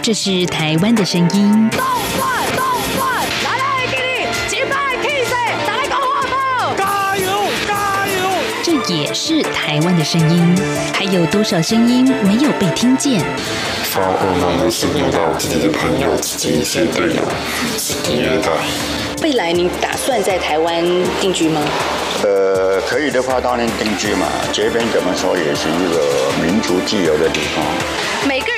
这是台湾的声音。动转动转，来来给你击败 Kiss，来个火炮！加油加油！这也是台湾的声音。还有多少声音没有被听见？发噩梦的是遇到自己的朋友、自己一些队友，自己虐待。未来你打算在台湾定居吗？呃，可以的话当然定居嘛。这边怎么说也是一个民族自由的地方。每个人都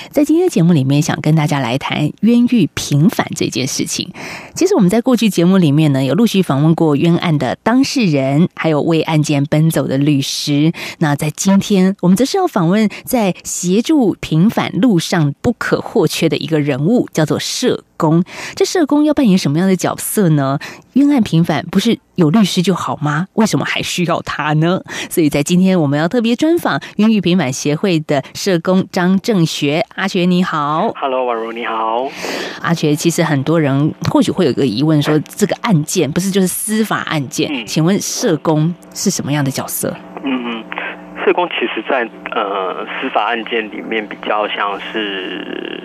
在今天的节目里面，想跟大家来谈冤狱平反这件事情。其实我们在过去节目里面呢，有陆续访问过冤案的当事人，还有为案件奔走的律师。那在今天，我们则是要访问在协助平反路上不可或缺的一个人物，叫做社工。这社工要扮演什么样的角色呢？冤案平反不是有律师就好吗？为什么还需要他呢？所以在今天，我们要特别专访孕育平反协会的社工张正学。阿学你好，Hello，宛如你好。阿学，其实很多人或许会有一个疑问，说这个案件不是就是司法案件？嗯、请问社工是什么样的角色？嗯嗯，社工其实在呃司法案件里面比较像是。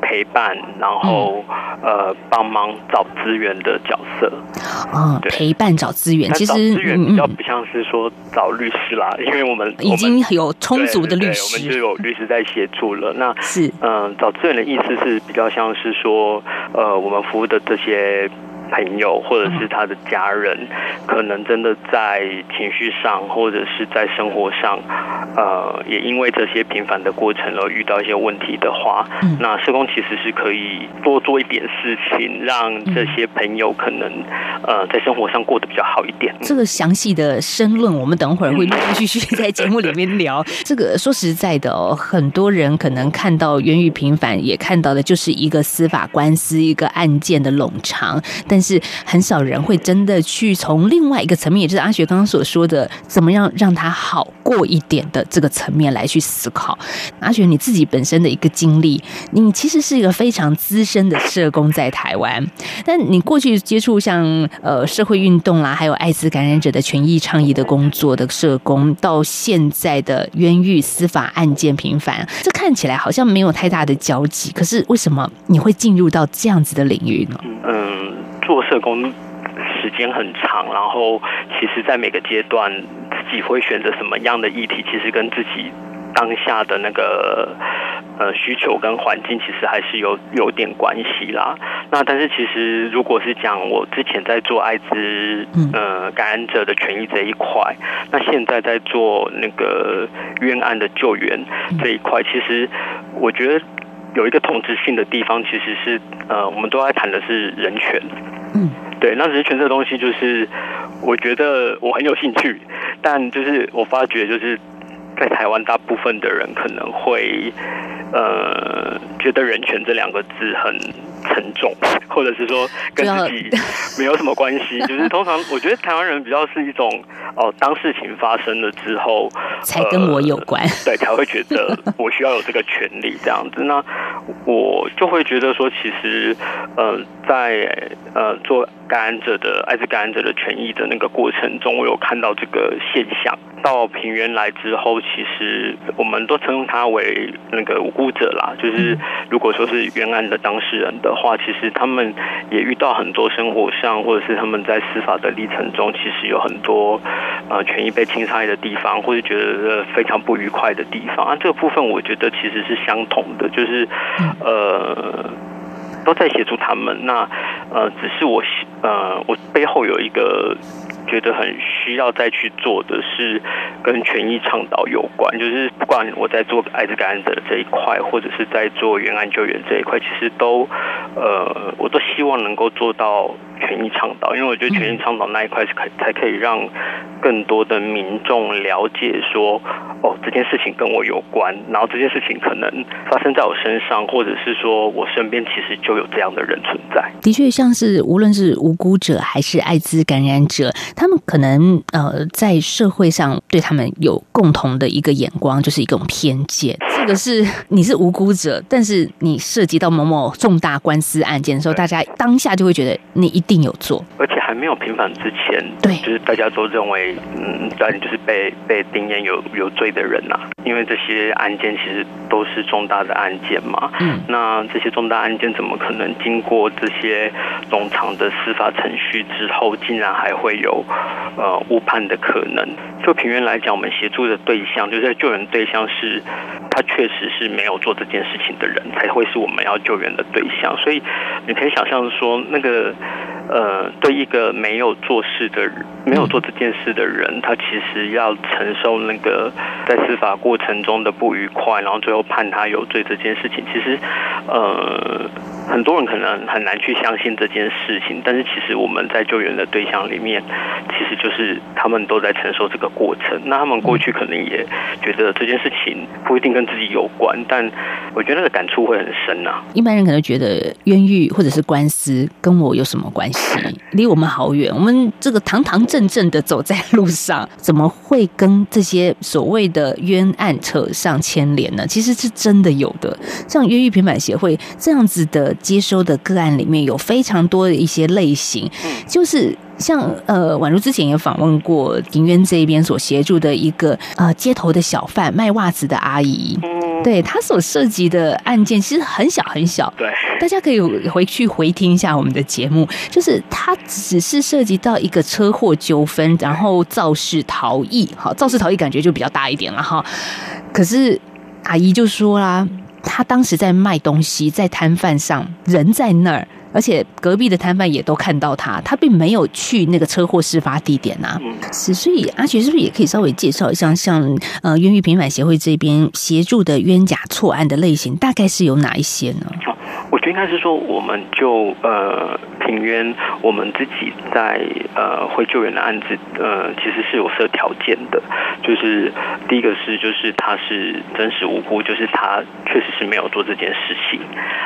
陪伴，然后、嗯、呃，帮忙找资源的角色。嗯，陪伴找资源，其实资源比较不像是说找律师啦，嗯、因为我们已经有充足的律师，我们就有律师在协助了。那是嗯、呃，找资源的意思是比较像是说，呃，我们服务的这些。朋友或者是他的家人，可能真的在情绪上或者是在生活上，呃，也因为这些平凡的过程而遇到一些问题的话，那社工其实是可以多做一点事情，让这些朋友可能呃在生活上过得比较好一点。这个详细的申论，我们等会儿会陆陆续续在节目里面聊。这个说实在的哦，很多人可能看到源于平凡，也看到的就是一个司法官司，一个案件的冗长，但但是很少人会真的去从另外一个层面，也就是阿雪刚刚所说的，怎么样让他好过一点的这个层面来去思考。阿雪你自己本身的一个经历，你其实是一个非常资深的社工在台湾，但你过去接触像呃社会运动啦，还有艾滋感染者的权益倡议的工作的社工，到现在的冤狱司法案件频繁，这看起来好像没有太大的交集。可是为什么你会进入到这样子的领域呢？嗯。做社工时间很长，然后其实，在每个阶段自己会选择什么样的议题，其实跟自己当下的那个呃需求跟环境，其实还是有有点关系啦。那但是其实，如果是讲我之前在做艾滋呃感染者的权益这一块，那现在在做那个冤案的救援这一块，其实我觉得有一个同质性的地方，其实是呃我们都在谈的是人权。嗯，对，那人权这东西，就是我觉得我很有兴趣，但就是我发觉，就是在台湾大部分的人可能会呃觉得人权这两个字很沉重，或者是说跟自己没有什么关系。就是通常我觉得台湾人比较是一种哦，当事情发生了之后才跟我有关，呃，对，才会觉得 我需要有这个权利这样子。那我就会觉得说，其实呃，在呃做感染者的艾滋感染者的权益的那个过程中，我有看到这个现象。到平原来之后，其实我们都称他为那个无辜者啦，就是如果说是冤案的当事人的话，其实他们也遇到很多生活上，或者是他们在司法的历程中，其实有很多呃权益被侵害的地方，或者觉得非常不愉快的地方啊。这个部分我觉得其实是相同的，就是呃都在协助他们。那呃，只是我呃我背后有一个。觉得很需要再去做的是跟权益倡导有关，就是不管我在做艾滋感染者这一块，或者是在做援案救援这一块，其实都呃，我都希望能够做到权益倡导，因为我觉得权益倡导那一块是可才可以让更多的民众了解说，哦，这件事情跟我有关，然后这件事情可能发生在我身上，或者是说我身边其实就有这样的人存在。的确，像是无论是无辜者还是艾滋感染者，他们可能呃在社会上对他们有共同的一个眼光，就是一种偏见。这个是你是无辜者，但是你涉及到某某重大官司案件的时候，大家当下就会觉得你一定有做，而且还没有平反之前，对，就是大家都认为，嗯，当然就是被被定谳有有罪的人呐、啊，因为这些案件其实都是重大的案件嘛，嗯，那这些重大案件怎么可能经过这些冗长的司法程序之后，竟然还会有呃误判的可能？就平原来讲，我们协助的对象，就是救援对象是，他确实是没有做这件事情的人，才会是我们要救援的对象，所以你可以想象说那个。呃，对一个没有做事的人，没有做这件事的人，他其实要承受那个在司法过程中的不愉快，然后最后判他有罪这件事情，其实，呃。很多人可能很难去相信这件事情，但是其实我们在救援的对象里面，其实就是他们都在承受这个过程。那他们过去可能也觉得这件事情不一定跟自己有关，但我觉得那个感触会很深呐、啊。一般人可能觉得冤狱或者是官司跟我有什么关系？离我们好远。我们这个堂堂正正的走在路上，怎么会跟这些所谓的冤案扯上牵连呢？其实是真的有的。像越狱平板协会这样子的。接收的个案里面有非常多的一些类型，就是像呃，宛如之前也访问过庭渊这一边所协助的一个呃街头的小贩卖袜子的阿姨，对他所涉及的案件其实很小很小，对，大家可以回去回听一下我们的节目，就是他只是涉及到一个车祸纠纷，然后肇事逃逸，好，肇事逃逸感觉就比较大一点了哈，可是阿姨就说啦。他当时在卖东西，在摊贩上，人在那儿，而且隔壁的摊贩也都看到他，他并没有去那个车祸事发地点呐。是，所以阿学是不是也可以稍微介绍一下，像呃冤狱平反协会这边协助的冤假错案的类型，大概是有哪一些呢？我觉得应该是说，我们就呃平冤，我们自己在呃会救援的案子，呃其实是有设条件的，就是第一个是就是他是真实无辜，就是他确实是没有做这件事情，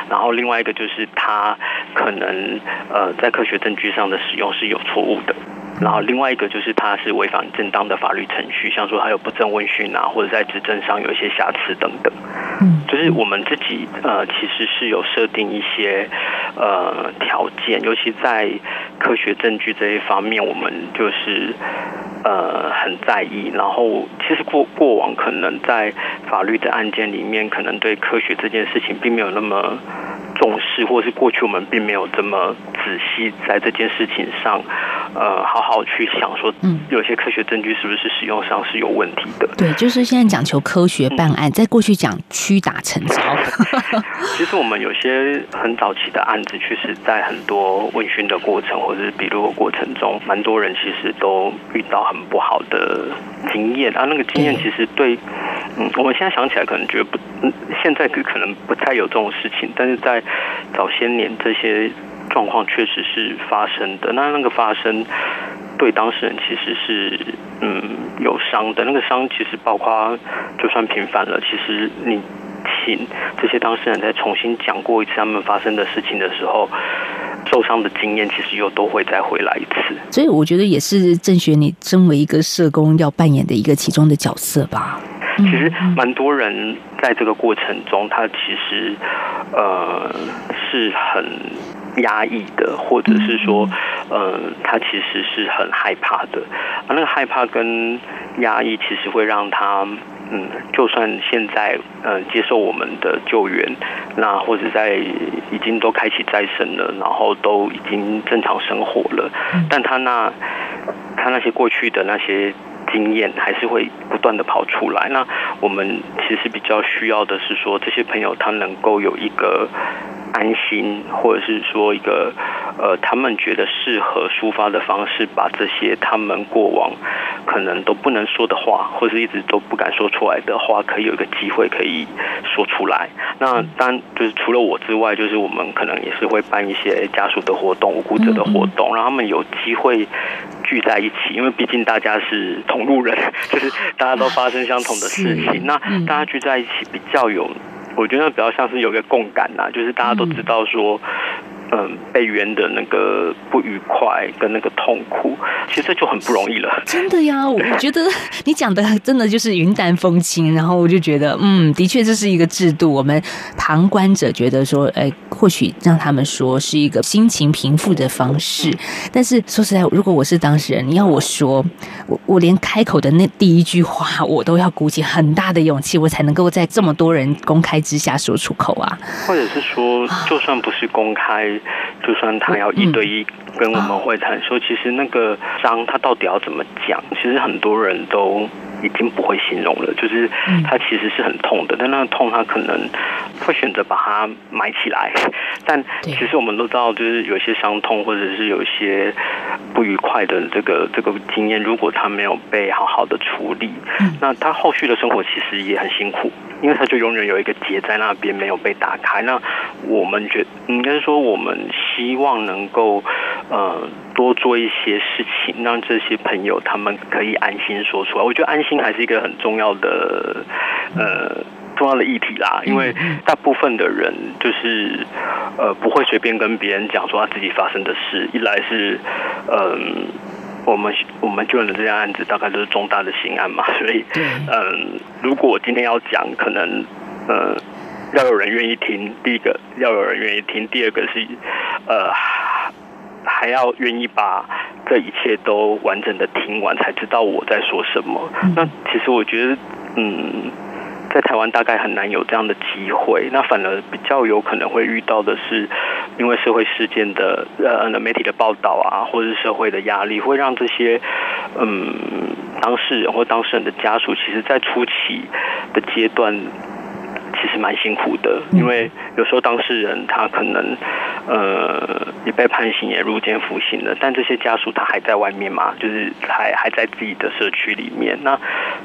然后另外一个就是他可能呃在科学证据上的使用是有错误的。然后另外一个就是它是违反正当的法律程序，像说还有不正问讯啊，或者在质证上有一些瑕疵等等。嗯，就是我们自己呃其实是有设定一些呃条件，尤其在科学证据这一方面，我们就是呃很在意。然后其实过过往可能在法律的案件里面，可能对科学这件事情并没有那么重视，或是过去我们并没有这么仔细在这件事情上，呃，好好去想说，嗯，有些科学证据是不是使用上是有问题的？对，就是现在讲求科学办案，嗯、在过去讲屈打成招。其实我们有些很早期的案子，确实在很多问讯的过程或者是笔录的过程中，蛮多人其实都遇到很不好的经验啊。那个经验其实对，嗯，我们现在想起来可能觉得不，现在可能不太有这种事情，但是在早些年这些状况确实是发生的。那那个发生对当事人其实是嗯有伤的。那个伤其实包括就算平反了，其实你请这些当事人再重新讲过一次他们发生的事情的时候，受伤的经验其实又都会再回来一次。所以我觉得也是郑学你身为一个社工要扮演的一个其中的角色吧。其实蛮多人在这个过程中，他其实呃是很压抑的，或者是说，呃，他其实是很害怕的。啊，那个害怕跟压抑，其实会让他嗯，就算现在呃接受我们的救援，那或者在已经都开启再生了，然后都已经正常生活了，但他那他那些过去的那些。经验还是会不断的跑出来。那我们其实比较需要的是说，这些朋友他能够有一个安心，或者是说一个呃，他们觉得适合抒发的方式，把这些他们过往可能都不能说的话，或是一直都不敢说出来的话，可以有一个机会可以说出来。那当然就是除了我之外，就是我们可能也是会办一些家属的活动、无辜者的活动，让他们有机会聚在一起，因为毕竟大家是同路人，就是大家都发生相同的事情，那大家聚在一起比较有。我觉得比较像是有个共感呐，就是大家都知道说。嗯，被冤的那个不愉快跟那个痛苦，其实这就很不容易了。真的呀，我觉得你讲的真的就是云淡风轻，然后我就觉得，嗯，的确这是一个制度。我们旁观者觉得说，哎，或许让他们说是一个心情平复的方式。但是说实在，如果我是当事人，你要我说，我我连开口的那第一句话，我都要鼓起很大的勇气，我才能够在这么多人公开之下说出口啊。或者是说，就算不是公开。就算他要一对一跟我们会谈，说其实那个商他到底要怎么讲，其实很多人都已经不会形容了。就是他其实是很痛的，但那个痛他可能会选择把它埋起来。但其实我们都知道，就是有些伤痛或者是有一些不愉快的这个这个经验，如果他没有被好好的处理，那他后续的生活其实也很辛苦。因为他就永远有一个结在那边没有被打开。那我们觉应该是说，我们希望能够呃多做一些事情，让这些朋友他们可以安心说出来。我觉得安心还是一个很重要的呃重要的议题啦。因为大部分的人就是呃不会随便跟别人讲说他自己发生的事。一来是嗯。呃我们我们救人的这件案子大概都是重大的刑案嘛，所以嗯，如果我今天要讲，可能呃要有人愿意听。第一个要有人愿意听，第二个是呃还要愿意把这一切都完整的听完，才知道我在说什么。那其实我觉得嗯。在台湾大概很难有这样的机会，那反而比较有可能会遇到的是，因为社会事件的呃媒体的报道啊，或者是社会的压力，会让这些嗯当事人或当事人的家属，其实在初期的阶段。其实蛮辛苦的，因为有时候当事人他可能呃也被判刑也入监服刑了，但这些家属他还在外面嘛，就是还还在自己的社区里面。那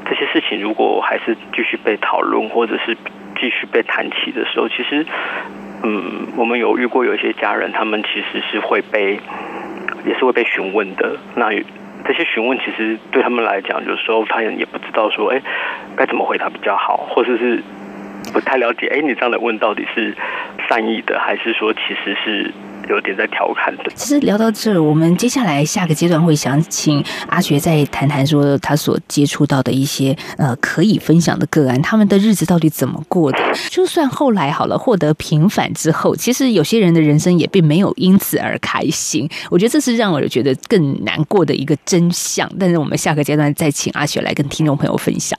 这些事情如果还是继续被讨论，或者是继续被谈起的时候，其实嗯，我们有遇过有一些家人，他们其实是会被也是会被询问的。那这些询问其实对他们来讲，有时候他也也不知道说，哎，该怎么回答比较好，或者是。不太了解，哎，你这样的问到底是善意的，还是说其实是有点在调侃的？其实聊到这儿，我们接下来下个阶段会想请阿学再谈谈说他所接触到的一些呃可以分享的个案，他们的日子到底怎么过的？就算后来好了获得平反之后，其实有些人的人生也并没有因此而开心。我觉得这是让我觉得更难过的一个真相。但是我们下个阶段再请阿学来跟听众朋友分享。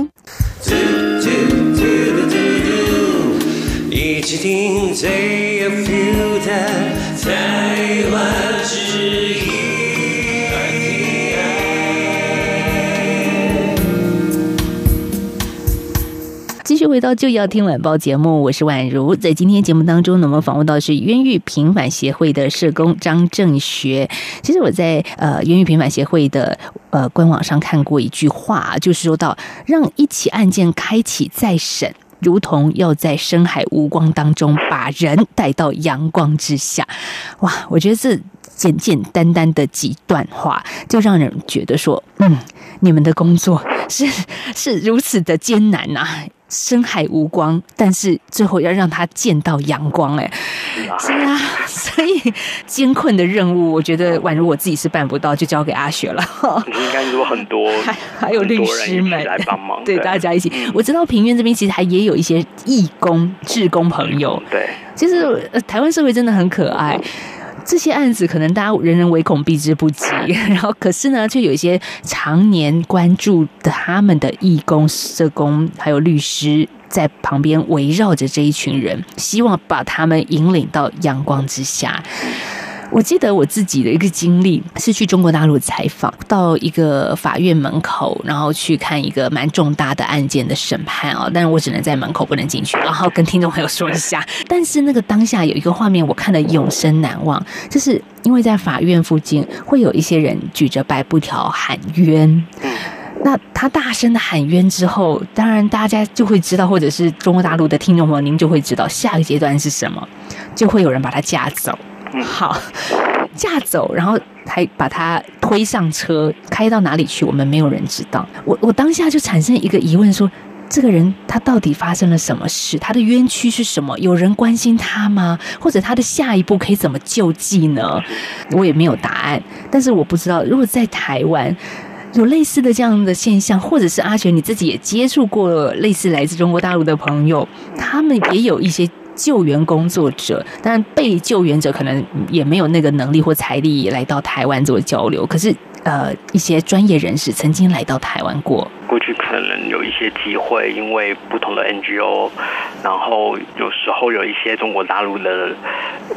一起听最有 feel 的台湾之音。续回到就要听晚报节目，我是宛如。在今天节目当中呢，我们访问到的是冤狱平反协会的社工张正学。其实我在呃冤狱平反协会的。呃，官网上看过一句话，就是说到让一起案件开启再审，如同要在深海无光当中把人带到阳光之下。哇，我觉得这简简单单的几段话，就让人觉得说，嗯，你们的工作是 是如此的艰难呐、深海无光，但是最后要让他见到阳光，哎，是啊，所以艰困的任务，我觉得宛如我自己是办不到，就交给阿雪了。应该有很多，还还有律师们来帮忙，对，大家一起。我知道平原这边其实还也有一些义工、志工朋友，对，其实台湾社会真的很可爱。这些案子可能大家人人唯恐避之不及，然后可是呢，却有一些常年关注的他们的义工、社工，还有律师在旁边围绕着这一群人，希望把他们引领到阳光之下。我记得我自己的一个经历是去中国大陆采访，到一个法院门口，然后去看一个蛮重大的案件的审判啊，但是我只能在门口不能进去，然后跟听众朋友说一下。但是那个当下有一个画面，我看了永生难忘，就是因为在法院附近会有一些人举着白布条喊冤，那他大声的喊冤之后，当然大家就会知道，或者是中国大陆的听众朋友，您就会知道下一个阶段是什么，就会有人把他架走。好，架走，然后还把他推上车，开到哪里去？我们没有人知道。我我当下就产生一个疑问说：这个人他到底发生了什么事？他的冤屈是什么？有人关心他吗？或者他的下一步可以怎么救济呢？我也没有答案。但是我不知道，如果在台湾有类似的这样的现象，或者是阿璇你自己也接触过类似来自中国大陆的朋友，他们也有一些。救援工作者，但被救援者可能也没有那个能力或财力来到台湾做交流。可是，呃，一些专业人士曾经来到台湾过。过去可能有一些机会，因为不同的 NGO，然后有时候有一些中国大陆的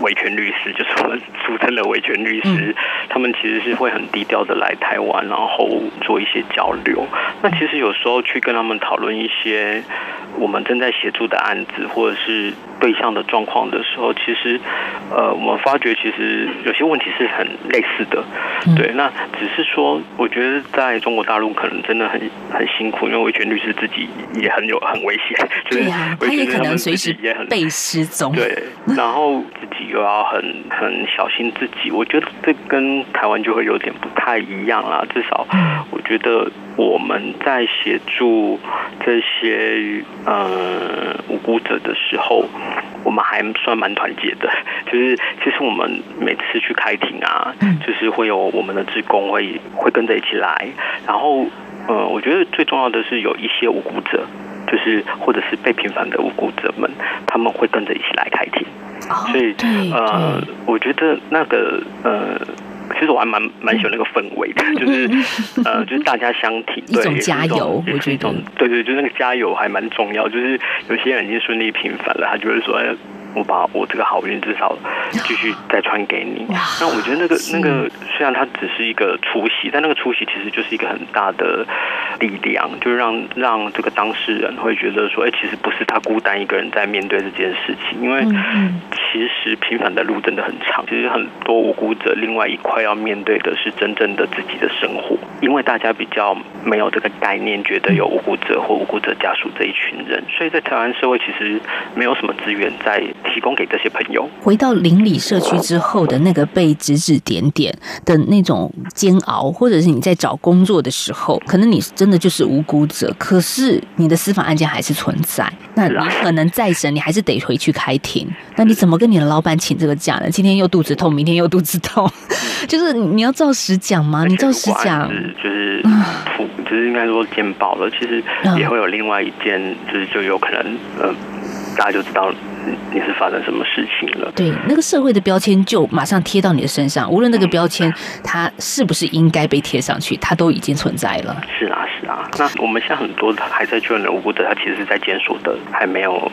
维权律师，就是我们俗称的维权律师，嗯，他们其实是会很低调的来台湾，然后做一些交流。那其实有时候去跟他们讨论一些。我们正在协助的案子，或者是对象的状况的时候，其实，呃，我们发觉其实有些问题是很类似的，对。那只是说，我觉得在中国大陆可能真的很很辛苦，因为维权律师自己也很有很危险，就是他也可能随时也很被失踪，对。然后自己又要很很小心自己，我觉得这跟台湾就会有点不太一样啦。至少，我觉得。我们在协助这些呃无辜者的时候，我们还算蛮团结的。就是其实我们每次去开庭啊，就是会有我们的职工会会跟着一起来。然后呃，我觉得最重要的是有一些无辜者，就是或者是被平反的无辜者们，他们会跟着一起来开庭。所以呃，我觉得那个呃。其实我还蛮蛮喜欢那个氛围的，就是呃，就是大家相挺，对，一种加油，我觉得，对对，就是那个加油还蛮重要。就是有些人已经顺利平反了，他就会说。我把我这个好运至少继续再传给你。那我觉得那个那个虽然它只是一个出席，但那个出席其实就是一个很大的力量，就是让让这个当事人会觉得说，哎，其实不是他孤单一个人在面对这件事情，因为其实平凡的路真的很长。其实很多无辜者另外一块要面对的是真正的自己的生活，因为大家比较没有这个概念，觉得有无辜者或无辜者家属这一群人，所以在台湾社会其实没有什么资源在。提供给这些朋友。回到邻里社区之后的那个被指指点点的那种煎熬，或者是你在找工作的时候，可能你真的就是无辜者，可是你的司法案件还是存在。那你可能再审，你还是得回去开庭。那你怎么跟你的老板请这个假呢？今天又肚子痛，明天又肚子痛，就是你要照实讲吗？你照实讲，就是就是应该说见报了。其实也会有另外一件，就是就有可能，嗯，大家就知道。你是发生什么事情了？对，那个社会的标签就马上贴到你的身上，无论那个标签它是不是应该被贴上去，它都已经存在了。是啊，是啊。那我们现在很多还在救援的无辜者，他其实是在监所的，还没有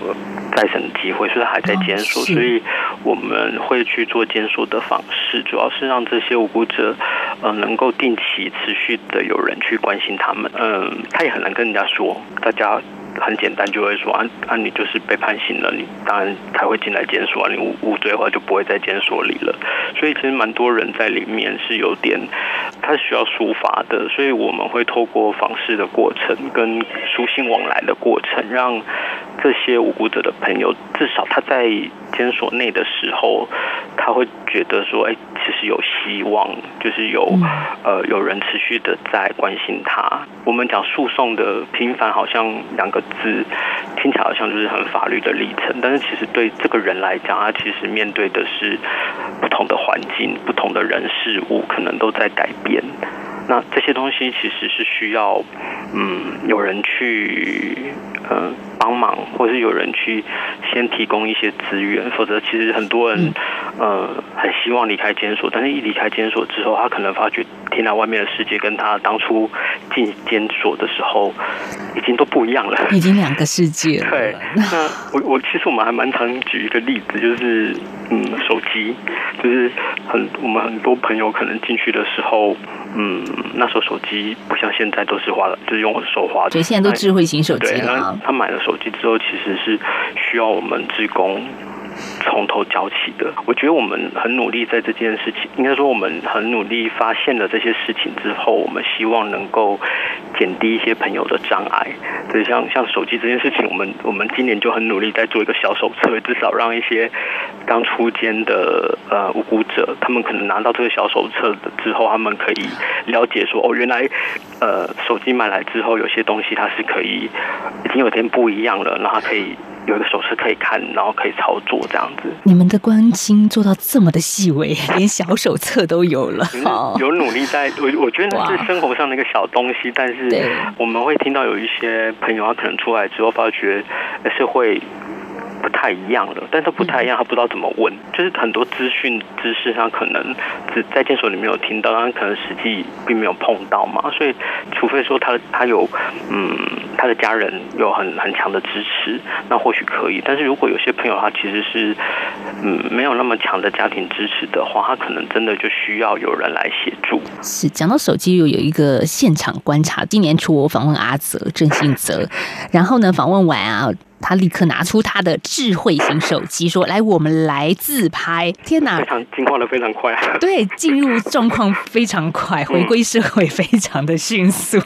再审的机会，所以他还在监所，所以我们会去做监所的访视，主要是让这些无辜者，呃，能够定期、持续的有人去关心他们。嗯，他也很难跟人家说，大家。很简单，就会说啊啊，你就是被判刑了，你当然才会进来监所啊。你无无罪的话，就不会在监所里了。所以其实蛮多人在里面是有点，他需要抒发的。所以我们会透过访视的过程跟书信往来的过程，让这些无辜者的朋友，至少他在监所内的时候，他会觉得说，哎，其实有希望，就是有呃有人持续的在关心他。我们讲诉讼的频繁，好像两个字听起来好像就是很法律的历程，但是其实对这个人来讲，他其实面对的是不同的环境、不同的人事物，可能都在改变。那这些东西其实是需要，嗯，有人去，呃，帮忙，或是有人去先提供一些资源，否则其实很多人，呃，很希望离开监所，但是一离开监所之后，他可能发觉天哪，外面的世界跟他当初进监所的时候已经都不一样了，已经两个世界了。对，那我我其实我们还蛮常举一个例子，就是嗯，手机，就是很我们很多朋友可能进去的时候。嗯，那时候手机不像现在都是滑的，就是用手滑的。对，现在都智慧型手机了。他买了手机之后，其实是需要我们职工。从头教起的，我觉得我们很努力在这件事情，应该说我们很努力发现了这些事情之后，我们希望能够减低一些朋友的障碍。对，像像手机这件事情，我们我们今年就很努力在做一个小手册，至少让一些刚出监的呃无辜者，他们可能拿到这个小手册之后，他们可以了解说，哦，原来呃手机买来之后，有些东西它是可以已经有点不一样了，然后可以。有一个手势可以看，然后可以操作这样子。你们的关心做到这么的细微，连小手册都有了。好，有努力在，我我觉得那是生活上的一个小东西，但是我们会听到有一些朋友他可能出来之后发觉是会。不太一样了，但他不太一样，他不知道怎么问，就是很多资讯知识上可能只在监所里面有听到，但可能实际并没有碰到嘛，所以除非说他他有嗯他的家人有很很强的支持，那或许可以，但是如果有些朋友他其实是嗯没有那么强的家庭支持的话，他可能真的就需要有人来协助。是讲到手机，又有一个现场观察，今年初我访问阿泽郑信泽，然后呢访问完啊。他立刻拿出他的智慧型手机，说：“来，我们来自拍。”天哪，非常进化的非常快。对，进入状况非常快，回归社会非常的迅速。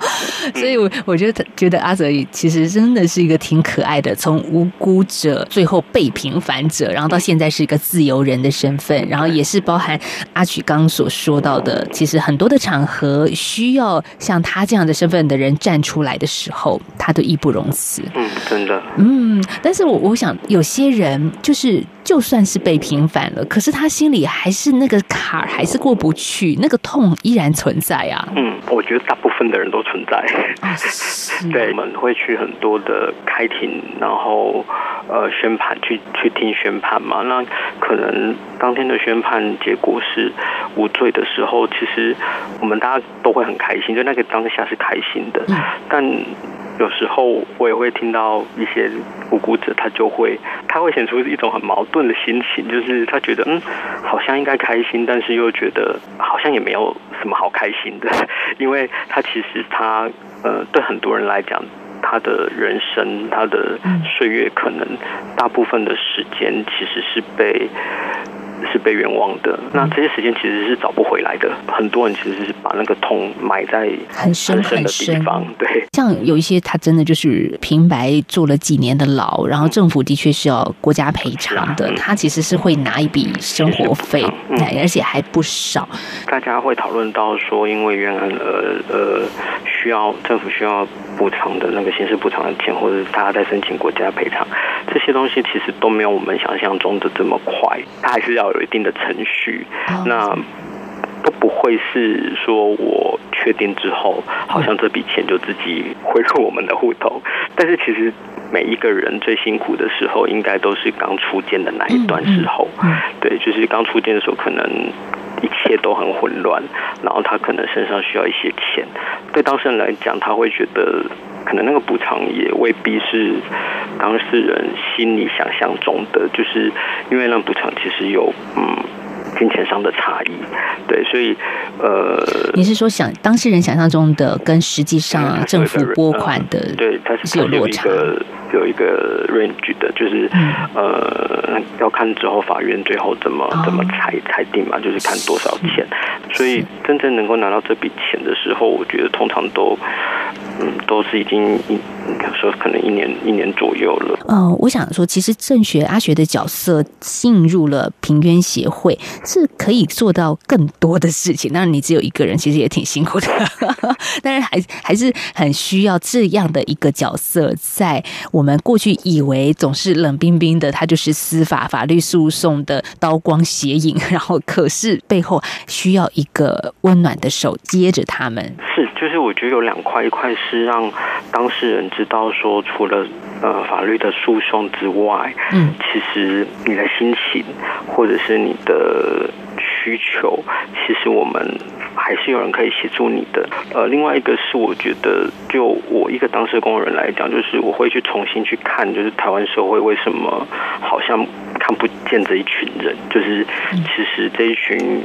所以，我我觉得觉得阿泽其实真的是一个挺可爱的，从无辜者最后被平凡者，然后到现在是一个自由人的身份，然后也是包含阿曲刚所说到的，其实很多的场合需要像他这样的身份的人站出来的时候，他都义不容辞。嗯，真的。嗯，但是我我想有些人就是就算是被平反了，可是他心里还是那个坎儿还是过不去，那个痛依然存在啊。嗯，我觉得大部分的人都存在。啊、对，我们会去很多的开庭，然后呃宣判，去去听宣判嘛。那可能当天的宣判结果是无罪的时候，其实我们大家都会很开心，就那个当下是开心的，嗯、但。有时候我也会听到一些无辜者，他就会他会显出一种很矛盾的心情，就是他觉得嗯，好像应该开心，但是又觉得好像也没有什么好开心的，因为他其实他呃，对很多人来讲，他的人生他的岁月可能大部分的时间其实是被。是被冤枉的，那这些时间其实是找不回来的。很多人其实是把那个痛埋在很深很深的地方。对，像有一些他真的就是平白坐了几年的牢，然后政府的确是要国家赔偿的。他其实是会拿一笔生活费，而且还不少。大家会讨论到说，因为冤案呃呃需要政府需要补偿的那个刑事补偿的钱，或者是他在申请国家赔偿，这些东西其实都没有我们想象中的这么快，他还是要。有一定的程序，那都不会是说我确定之后，好像这笔钱就自己汇入我们的户头。但是其实每一个人最辛苦的时候，应该都是刚出监的那一段时候。对，就是刚出监的时候，可能一切都很混乱，然后他可能身上需要一些钱。对当事人来讲，他会觉得可能那个补偿也未必是当事人心里想象中的，就是因为那补偿其实有嗯。金钱上的差异，对，所以呃，你是说想当事人想象中的跟实际上 政府拨款的，对，它是有落差，有一个 range 的，就是、嗯、呃，要看之后法院最后怎么怎么裁裁定嘛，就是看多少钱。所以真正能够拿到这笔钱的时候，我觉得通常都嗯，都是已经一，说可能一年一年左右了。哦、呃，我想说，其实正学阿学的角色进入了平冤协会，是可以做到更多的事情。当然，你只有一个人，其实也挺辛苦的。但是还还是很需要这样的一个角色，在我们过去以为总是冷冰冰的，他就是司法法律诉讼的刀光血影，然后可是背后需要一个温暖的手接着他们。是，就是我觉得有两块，一块是让当事人知道说，除了呃法律的诉讼之外，嗯，其实你的心情或者是你的需求，其实我们。还是有人可以协助你的。呃，另外一个是，我觉得就我一个当事工人来讲，就是我会去重新去看，就是台湾社会为什么好像看不见这一群人，就是其实这一群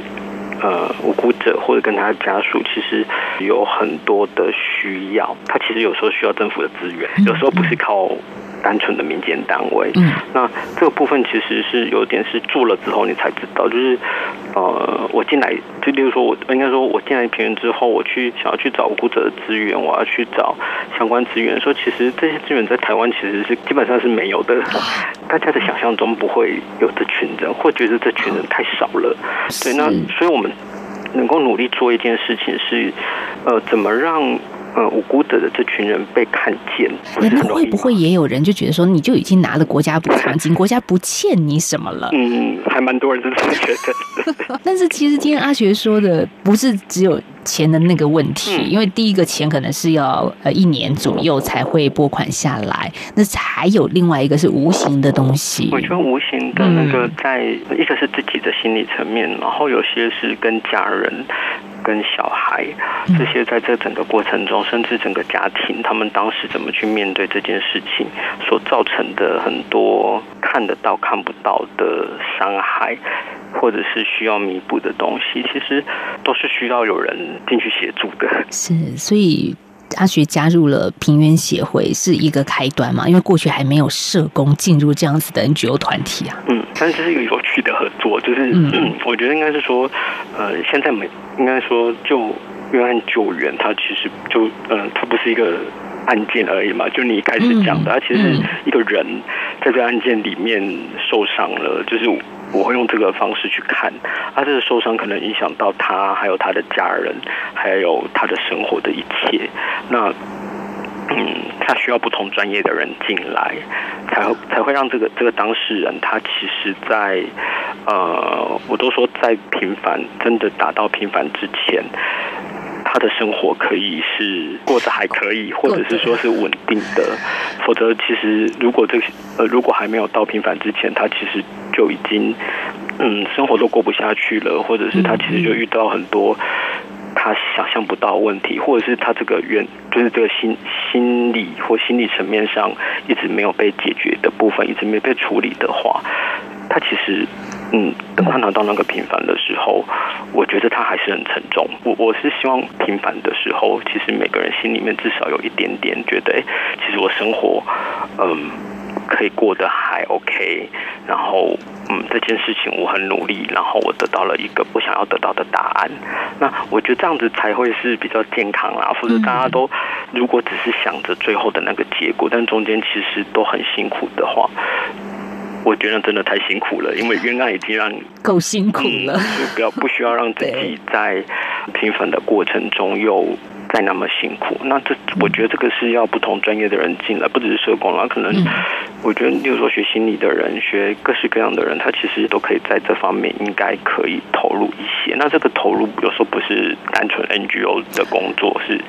呃无辜者或者跟他的家属，其实有很多的需要，他其实有时候需要政府的资源，有时候不是靠。单纯的民间单位，嗯，那这个部分其实是有点是做了之后你才知道，就是呃，我进来就例如说我应该说我进来平原之后，我去想要去找无辜者的资源，我要去找相关资源，说其实这些资源在台湾其实是基本上是没有的，大家的想象中不会有这群人，或觉得这群人太少了，对，那所以我们能够努力做一件事情是，呃，怎么让。呃，无辜的这群人被看见，那会不会也有人就觉得说，你就已经拿了国家补偿金，国家不欠你什么了？嗯，还蛮多人是这么觉得。但是其实今天阿学说的不是只有钱的那个问题，嗯、因为第一个钱可能是要呃一年左右才会拨款下来，那还有另外一个是无形的东西。我觉得无形的那个在一个是自己的心理层面，然后有些是跟家人。跟小孩这些，在这整个过程中，甚至整个家庭，他们当时怎么去面对这件事情，所造成的很多看得到、看不到的伤害，或者是需要弥补的东西，其实都是需要有人进去协助的。是，所以。阿学加入了平原协会是一个开端嘛？因为过去还没有社工进入这样子的 NGO 团体啊。嗯，但是这是一个有趣的合作，就是嗯，嗯，我觉得应该是说，呃，现在没应该说就约翰救援，他其实就嗯、呃，它不是一个案件而已嘛。就你一开始讲的，它其实是一个人在这个案件里面受伤了，就是。我会用这个方式去看，他这个受伤可能影响到他，还有他的家人，还有他的生活的一切。那，嗯，他需要不同专业的人进来，才会才会让这个这个当事人，他其实在，呃，我都说在平凡真的达到平凡之前。他的生活可以是过得还可以，或者是说是稳定的，否则其实如果这个呃如果还没有到平凡之前，他其实就已经嗯生活都过不下去了，或者是他其实就遇到很多他想象不到问题，或者是他这个原就是这个心心理或心理层面上一直没有被解决的部分，一直没被处理的话，他其实。嗯，等他拿到那个平凡的时候，我觉得他还是很沉重。我我是希望平凡的时候，其实每个人心里面至少有一点点觉得，其实我生活，嗯，可以过得还 OK。然后，嗯，这件事情我很努力，然后我得到了一个我想要得到的答案。那我觉得这样子才会是比较健康啦。否则大家都如果只是想着最后的那个结果，但中间其实都很辛苦的话。我觉得真的太辛苦了，因为冤案已经让你够辛苦了，就不要不需要让自己在平凡的过程中又再那么辛苦。那这我觉得这个是要不同专业的人进来，不只是社工啦，可能我觉得，例如说学心理的人，学各式各样的人，他其实都可以在这方面应该可以投入一些。那这个投入有时候不是单纯 NGO 的工作，是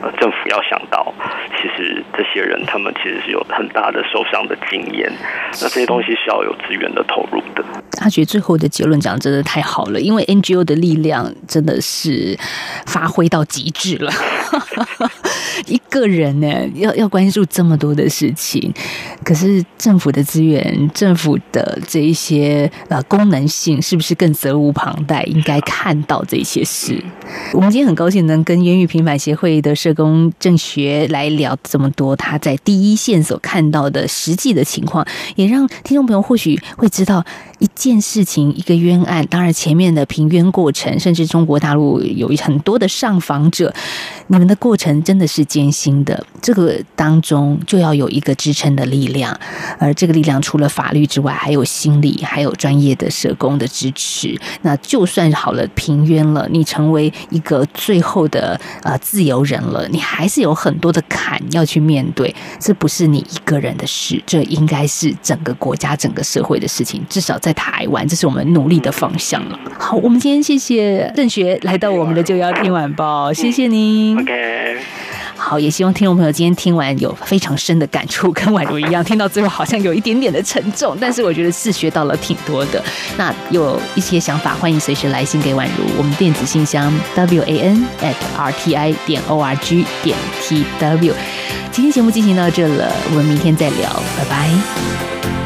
呃政府要想到，其实这些人他们其实是有很大的受伤的经验，那这些东西。是要有资源的投入的。阿学最后的结论讲真的太好了，因为 NGO 的力量真的是发挥到极致了。一个人呢，要要关注这么多的事情，可是政府的资源、政府的这一些呃功能性，是不是更责无旁贷？应该看到这些事。我们今天很高兴能跟冤狱平反协会的社工郑学来聊这么多，他在第一线所看到的实际的情况，也让听众朋友或许会知道。一件事情，一个冤案，当然前面的平冤过程，甚至中国大陆有很多的上访者，你们的过程真的是艰辛的。这个当中就要有一个支撑的力量，而这个力量除了法律之外，还有心理，还有专业的社工的支持。那就算好了平冤了，你成为一个最后的呃自由人了，你还是有很多的坎要去面对。这不是你一个人的事，这应该是整个国家、整个社会的事情。至少在台湾，这是我们努力的方向了。好，我们今天谢谢郑学来到我们的《就要听晚报》，谢谢您。OK。好，也希望听众朋友今天听完有非常深的感触，跟宛如一样，听到最后好像有一点点的沉重，但是我觉得是学到了挺多的。那有一些想法，欢迎随时来信给宛如，我们电子信箱 w a n at r t i 点 o r g 点 t w。今天节目进行到这了，我们明天再聊，拜拜。